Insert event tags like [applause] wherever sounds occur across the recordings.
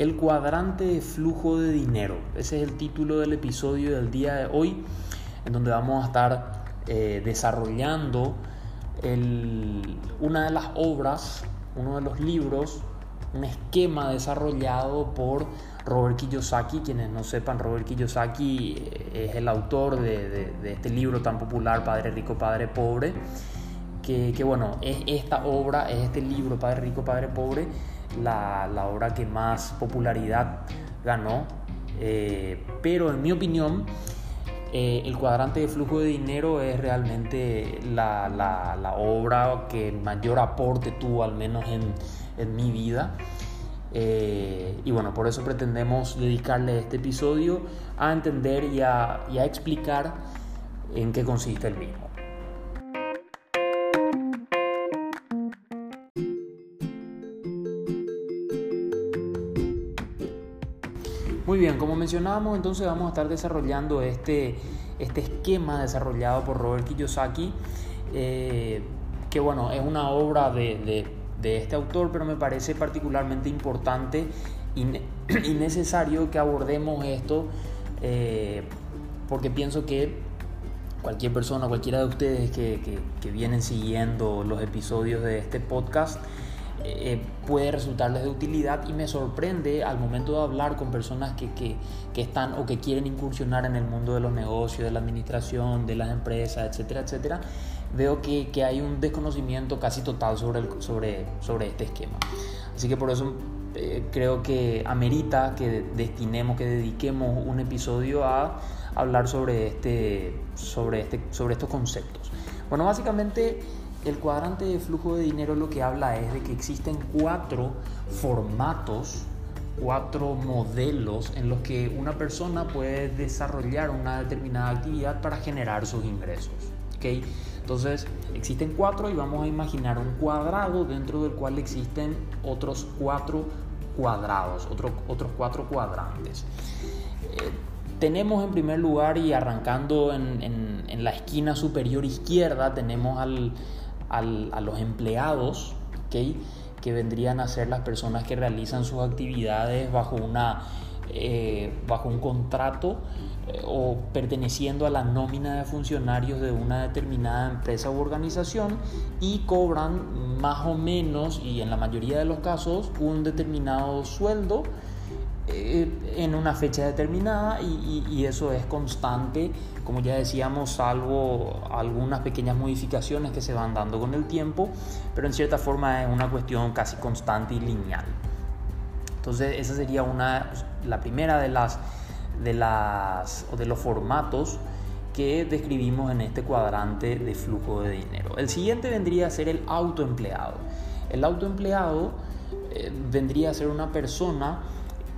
El cuadrante de flujo de dinero. Ese es el título del episodio del día de hoy, en donde vamos a estar eh, desarrollando una de las obras, uno de los libros, un esquema desarrollado por Robert Kiyosaki. Quienes no sepan, Robert Kiyosaki eh, es el autor de, este libro tan popular, Padre Rico, Padre Pobre. Que, bueno, es esta obra, es este libro, Padre Rico, Padre Pobre, la, obra que más popularidad ganó. Eh, pero en mi opinión, eh, el cuadrante de flujo de dinero es realmente la, obra que mayor aporte tuvo, al menos en, mi vida. Eh, y bueno, por eso pretendemos dedicarle este episodio a entender y a explicar en qué consiste el mismo. Muy bien, como mencionábamos, entonces vamos a estar desarrollando este, este esquema desarrollado por Robert Kiyosaki, eh, que bueno, es una obra de, de, este autor, pero me parece particularmente importante [clears throat] y, necesario que abordemos esto, eh, porque pienso que cualquier persona, cualquiera de ustedes que, que, que vienen siguiendo los episodios de este podcast, eh, puede resultarles de utilidad y me sorprende al momento de hablar con personas que, que, que, están o que quieren incursionar en el mundo de los negocios, de la administración, de las empresas, etcétera, etcétera, veo que, que hay un desconocimiento casi total sobre, el, sobre, sobre este esquema. Así que por eso eh, creo que amerita que destinemos, que dediquemos un episodio a hablar sobre, este, sobre, este, sobre estos conceptos. Bueno, básicamente el cuadrante de flujo de dinero lo que habla es de que existen cuatro formatos, cuatro modelos en los que una persona puede desarrollar una determinada actividad para generar sus ingresos. ¿okay? Entonces, existen cuatro y vamos a imaginar un cuadrado dentro del cual existen otros cuatro cuadrados, otros cuatro cuadrantes. Eh, tenemos en primer lugar y arrancando en, en la esquina superior izquierda, tenemos al, a los empleados, que vendrían a ser las personas que realizan sus actividades bajo, una, eh, bajo un contrato eh, o perteneciendo a la nómina de funcionarios de una determinada empresa u organización y cobran más o menos y en la mayoría de los casos un determinado sueldo en una fecha determinada y, eso es constante, como ya decíamos, salvo algunas pequeñas modificaciones que se van dando con el tiempo, pero en cierta forma es una cuestión casi constante y lineal. Entonces esa sería una, la primera de las, de las de los formatos que describimos en este cuadrante de flujo de dinero. El siguiente vendría a ser el autoempleado. El autoempleado eh, vendría a ser una persona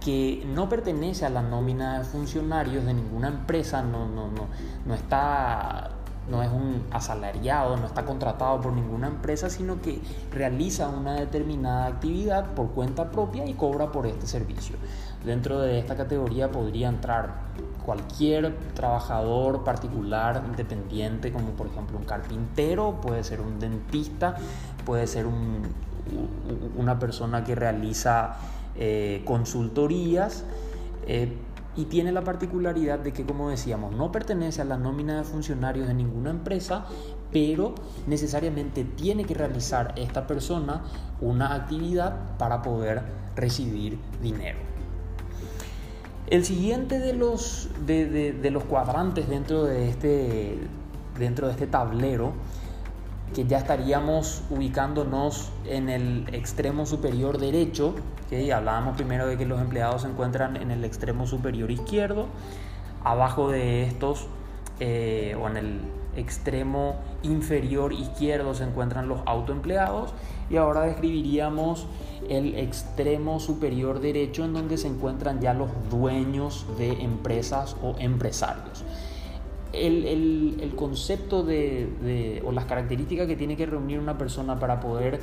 que no pertenece a la nómina de funcionarios de ninguna empresa, no, no, no, no está no es un asalariado, no está contratado por ninguna empresa, sino que realiza una determinada actividad por cuenta propia y cobra por este servicio. Dentro de esta categoría podría entrar cualquier trabajador particular, independiente, como por ejemplo un carpintero, puede ser un dentista, puede ser un, una persona que realiza eh, consultorías eh, y tiene la particularidad de que, como decíamos, no pertenece a la nómina de funcionarios de ninguna empresa, pero necesariamente tiene que realizar esta persona una actividad para poder recibir dinero. El siguiente de los, de, los cuadrantes dentro de, este, dentro de este tablero que ya estaríamos ubicándonos en el extremo superior derecho, que hablábamos primero de que los empleados se encuentran en el extremo superior izquierdo, abajo de estos eh, o en el extremo inferior izquierdo se encuentran los autoempleados y ahora describiríamos el extremo superior derecho en donde se encuentran ya los dueños de empresas o empresarios el, concepto de, o las características que tiene que reunir una persona para poder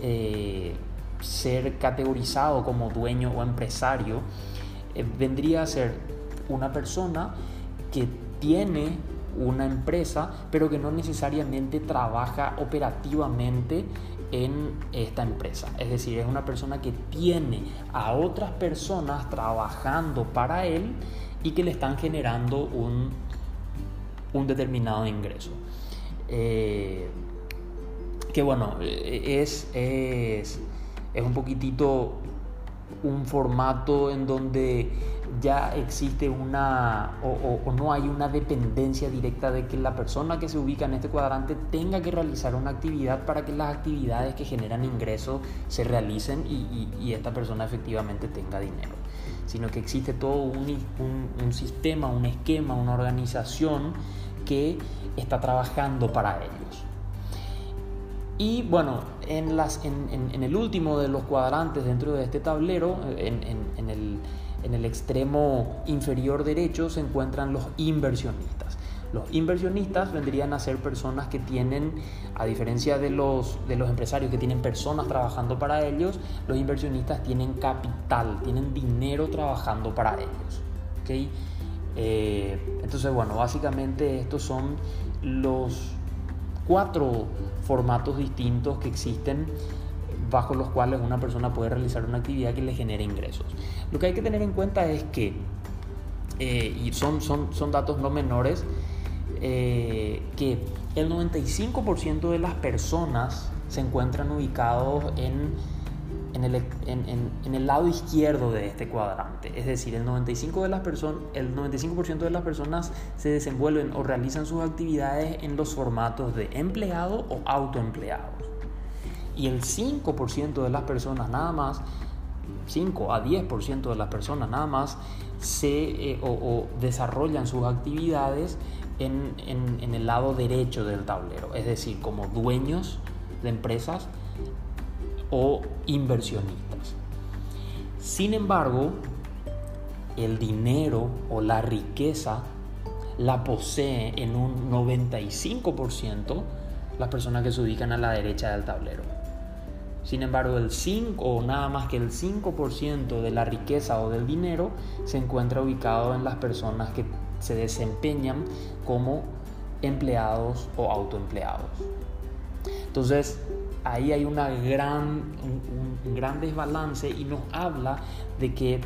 eh, ser categorizado como dueño o empresario eh, vendría a ser una persona que tiene una empresa, pero que no necesariamente trabaja operativamente en esta empresa. Es decir, es una persona que tiene a otras personas trabajando para él y que le están generando un, un determinado ingreso. Eh, que bueno, es, es, es un poquitito un formato en donde ya existe una o, no hay una dependencia directa de que la persona que se ubica en este cuadrante tenga que realizar una actividad para que las actividades que generan ingresos se realicen y, esta persona efectivamente tenga dinero, sino que existe todo un, un sistema, un esquema, una organización que está trabajando para ellos. Y bueno, en, las, en, el último de los cuadrantes dentro de este tablero, en, el, en el extremo inferior derecho, se encuentran los inversionistas. Los inversionistas vendrían a ser personas que tienen, a diferencia de los, de los empresarios que tienen personas trabajando para ellos, los inversionistas tienen capital, tienen dinero trabajando para ellos. Eh, entonces, bueno, básicamente estos son los cuatro formatos distintos que existen bajo los cuales una persona puede realizar una actividad que le genere ingresos. Lo que hay que tener en cuenta es que, eh, y son, son, son datos no menores, eh, que el 95% de las personas se encuentran ubicados en en el, en, el, lado izquierdo de este cuadrante. Es decir, el 95%, de las el 95 de las personas se desenvuelven o realizan sus actividades en los formatos de empleado o autoempleados. Y el 5% de las personas nada más, 5 a 10% de las personas nada más, se, eh, o, desarrollan sus actividades en, en el lado derecho del tablero. Es decir, como dueños de empresas o inversionistas. Sin embargo, el dinero o la riqueza la posee en un 95% las personas que se ubican a la derecha del tablero. Sin embargo, el 5 o nada más que el 5% de la riqueza o del dinero se encuentra ubicado en las personas que se desempeñan como empleados o autoempleados. Entonces, ahí hay una gran, un, gran desbalance y nos habla de que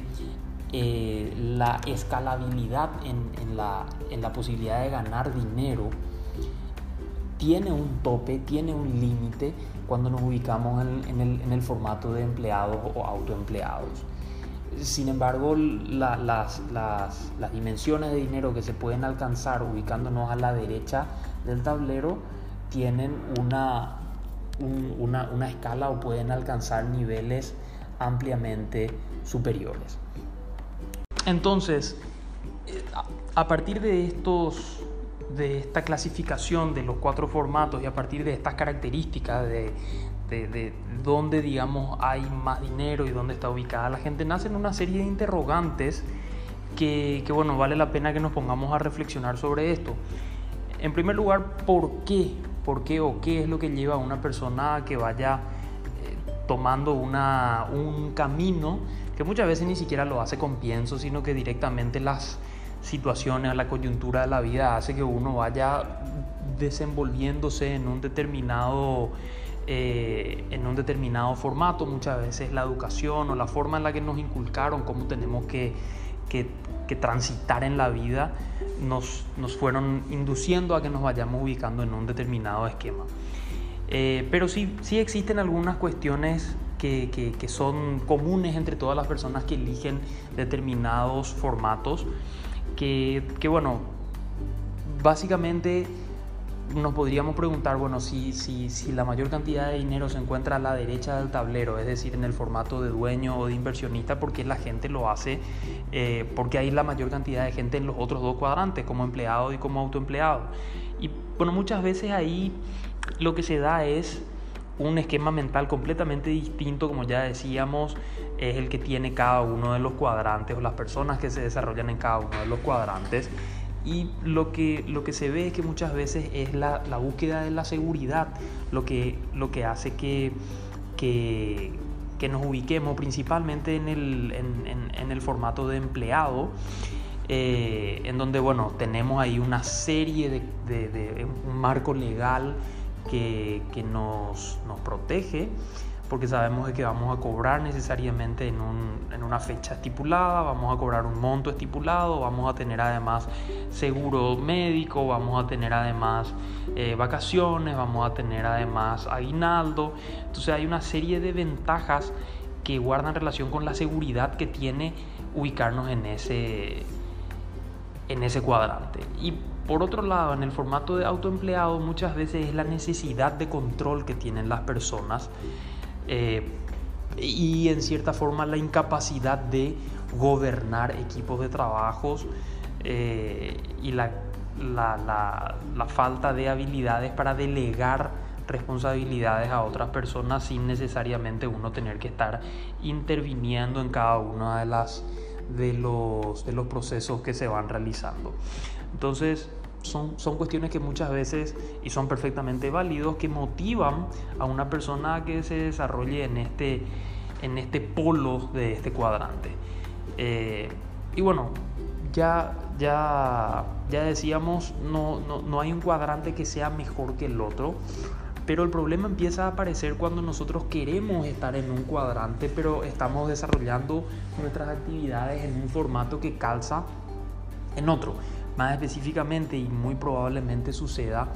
eh, la escalabilidad en, la, en, la, posibilidad de ganar dinero tiene un tope, tiene un límite cuando nos ubicamos en, el, formato de empleados o autoempleados. Sin embargo, las, dimensiones de dinero que se pueden alcanzar ubicándonos a la derecha del tablero tienen una, una, una escala o pueden alcanzar niveles ampliamente superiores. Entonces, a partir de estos de esta clasificación de los cuatro formatos y a partir de estas características de, de, dónde digamos hay más dinero y dónde está ubicada la gente, nacen una serie de interrogantes que, que, bueno, vale la pena que nos pongamos a reflexionar sobre esto. En primer lugar, ¿por qué por qué o qué es lo que lleva a una persona que vaya eh, tomando una, un camino que muchas veces ni siquiera lo hace con pienso, sino que directamente las situaciones, la coyuntura de la vida hace que uno vaya desenvolviéndose en un determinado eh, en un determinado formato, muchas veces la educación o la forma en la que nos inculcaron cómo tenemos que, que, que transitar en la vida nos, nos, fueron induciendo a que nos vayamos ubicando en un determinado esquema. Eh, pero sí, sí existen algunas cuestiones que, que, que, son comunes entre todas las personas que eligen determinados formatos, que, bueno, básicamente nos podríamos preguntar, bueno, si, si, si, la mayor cantidad de dinero se encuentra a la derecha del tablero, es decir, en el formato de dueño o de inversionista, ¿por qué la gente lo hace? Eh, porque hay la mayor cantidad de gente en los otros dos cuadrantes, como empleado y como autoempleado. Y bueno, muchas veces ahí lo que se da es un esquema mental completamente distinto, como ya decíamos, es el que tiene cada uno de los cuadrantes o las personas que se desarrollan en cada uno de los cuadrantes. Y lo que, lo que se ve es que muchas veces es la, la búsqueda de la seguridad lo que, lo que hace que, que, que nos ubiquemos principalmente en el, en, en, el formato de empleado. eh, en donde bueno, tenemos ahí una serie de, de, un marco legal que, que nos, nos, protege porque sabemos que vamos a cobrar necesariamente en, un, en, una fecha estipulada, vamos a cobrar un monto estipulado, vamos a tener además seguro médico, vamos a tener además eh, vacaciones, vamos a tener además aguinaldo. Entonces hay una serie de ventajas que guardan relación con la seguridad que tiene ubicarnos en ese, en ese cuadrante. Y por otro lado, en el formato de autoempleado muchas veces es la necesidad de control que tienen las personas eh, y en cierta forma la incapacidad de gobernar equipos de trabajos eh, y la, la, la, falta de habilidades para delegar responsabilidades a otras personas sin necesariamente uno tener que estar interviniendo en cada una de las de los, de los procesos que se van realizando. Entonces, son, son, cuestiones que muchas veces, y son perfectamente válidos, que motivan a una persona que se desarrolle en este, en este polo de este cuadrante. Eh, y bueno, ya, ya, ya decíamos, no, no, no hay un cuadrante que sea mejor que el otro. Pero el problema empieza a aparecer cuando nosotros queremos estar en un cuadrante, pero estamos desarrollando nuestras actividades en un formato que calza en otro. Más específicamente y muy probablemente suceda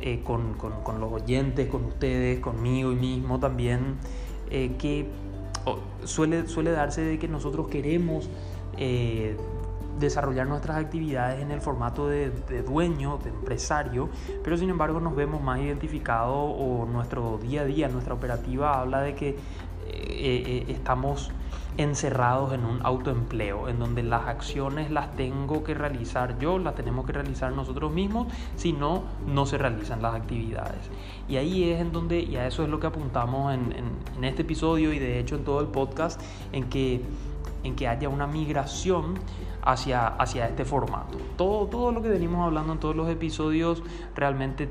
eh, con, con, con, los oyentes, con ustedes, conmigo y mismo también, eh, que suele, suele darse de que nosotros queremos eh, desarrollar nuestras actividades en el formato de, dueño, de empresario, pero sin embargo nos vemos más identificados o nuestro día a día, nuestra operativa habla de que eh, eh, estamos encerrados en un autoempleo, en donde las acciones las tengo que realizar yo, las tenemos que realizar nosotros mismos, si no, no se realizan las actividades. Y ahí es en donde, y a eso es lo que apuntamos en, en este episodio y de hecho en todo el podcast, en que, en que haya una migración hacia, hacia este formato. Todo, todo lo que venimos hablando en todos los episodios realmente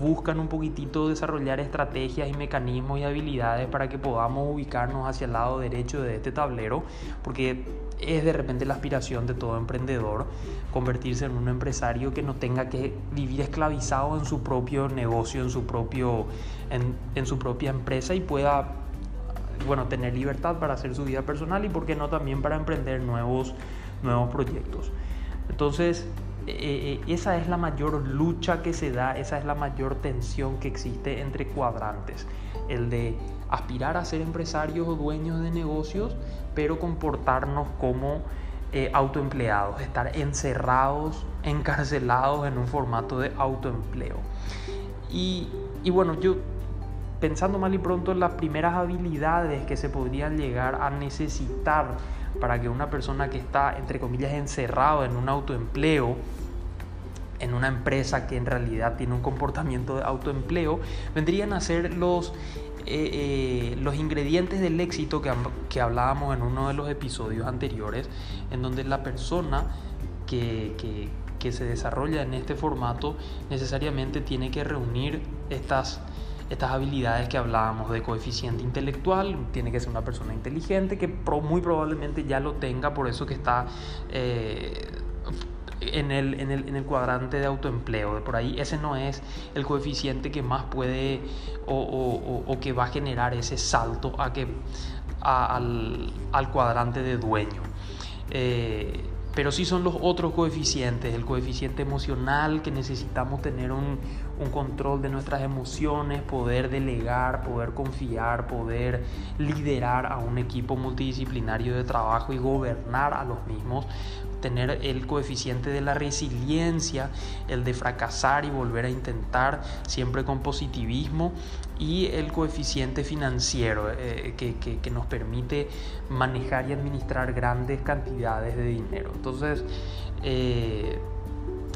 buscan un poquitito desarrollar estrategias y mecanismos y habilidades para que podamos ubicarnos hacia el lado derecho de este tablero, porque es de repente la aspiración de todo emprendedor convertirse en un empresario que no tenga que vivir esclavizado en su propio negocio, en su, propio, en, en su propia empresa y pueda bueno, tener libertad para hacer su vida personal y por qué no también para emprender nuevos nuevos proyectos. Entonces, eh, eh, esa es la mayor lucha que se da, esa es la mayor tensión que existe entre cuadrantes. El de aspirar a ser empresarios o dueños de negocios, pero comportarnos como eh, autoempleados, estar encerrados, encarcelados en un formato de autoempleo. Y, y bueno, yo pensando mal y pronto, las primeras habilidades que se podrían llegar a necesitar para que una persona que está, entre comillas, encerrado en un autoempleo, en una empresa que en realidad tiene un comportamiento de autoempleo, vendrían a ser los, eh, eh, los ingredientes del éxito que, que, hablábamos en uno de los episodios anteriores, en donde la persona que, que, que se desarrolla en este formato necesariamente tiene que reunir estas estas habilidades que hablábamos de coeficiente intelectual, tiene que ser una persona inteligente que muy probablemente ya lo tenga, por eso que está eh, en, el, en, el, en, el, cuadrante de autoempleo. Por ahí ese no es el coeficiente que más puede o, o, o que va a generar ese salto a que, al, al, cuadrante de dueño. Eh, pero sí son los otros coeficientes, el coeficiente emocional que necesitamos tener un, un control de nuestras emociones, poder delegar, poder confiar, poder liderar a un equipo multidisciplinario de trabajo y gobernar a los mismos, tener el coeficiente de la resiliencia, el de fracasar y volver a intentar siempre con positivismo y el coeficiente financiero eh, que, que, nos permite manejar y administrar grandes cantidades de dinero. Entonces, eh,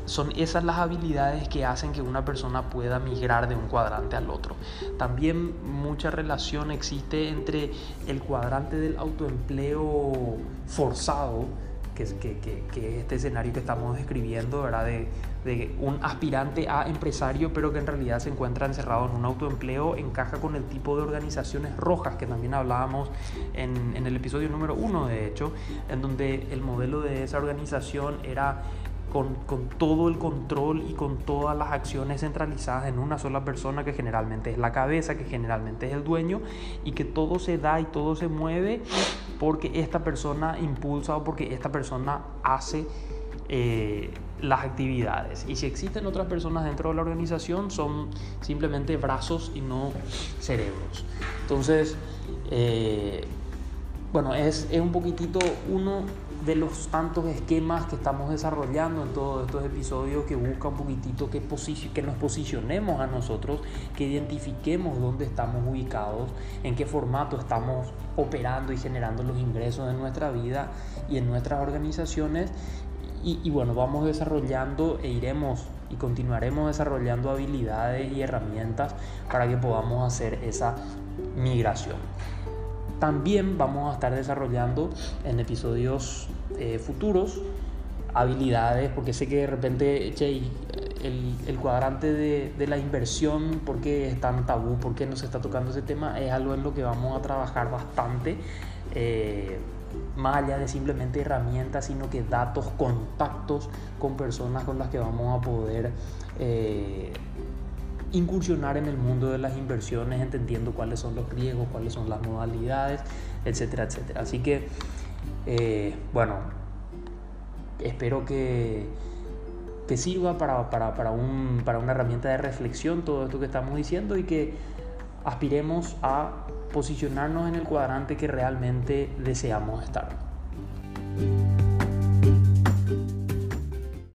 son esas las habilidades que hacen que una persona pueda migrar de un cuadrante al otro. También mucha relación existe entre el cuadrante del autoempleo forzado, que, que, que, este escenario que estamos describiendo, ¿verdad? De, de, un aspirante a empresario, pero que en realidad se encuentra encerrado en un autoempleo, encaja con el tipo de organizaciones rojas que también hablábamos en, en el episodio número uno, de hecho, en donde el modelo de esa organización era con, con, todo el control y con todas las acciones centralizadas en una sola persona que generalmente es la cabeza, que generalmente es el dueño y que todo se da y todo se mueve porque esta persona impulsa o porque esta persona hace eh, las actividades. Y si existen otras personas dentro de la organización son simplemente brazos y no cerebros. Entonces, eh, bueno, es, es un poquitito uno de los tantos esquemas que estamos desarrollando en todos estos episodios que busca un poquitito que, que nos posicionemos a nosotros, que identifiquemos dónde estamos ubicados, en qué formato estamos operando y generando los ingresos de nuestra vida y en nuestras organizaciones. Y, y bueno, vamos desarrollando e iremos y continuaremos desarrollando habilidades y herramientas para que podamos hacer esa migración. También vamos a estar desarrollando en episodios eh, futuros habilidades, porque sé que de repente, che, el, el, cuadrante de, de, la inversión, ¿por qué es tan tabú? ¿Por qué no se está tocando ese tema? Es algo en lo que vamos a trabajar bastante. Eh, más allá de simplemente herramientas, sino que datos, contactos con personas con las que vamos a poder eh, incursionar en el mundo de las inversiones, entendiendo cuáles son los riesgos, cuáles son las modalidades, etcétera, etcétera. Así que, eh, bueno, espero que, que sirva para, para, para, un, para una herramienta de reflexión todo esto que estamos diciendo y que aspiremos a posicionarnos en el cuadrante que realmente deseamos estar.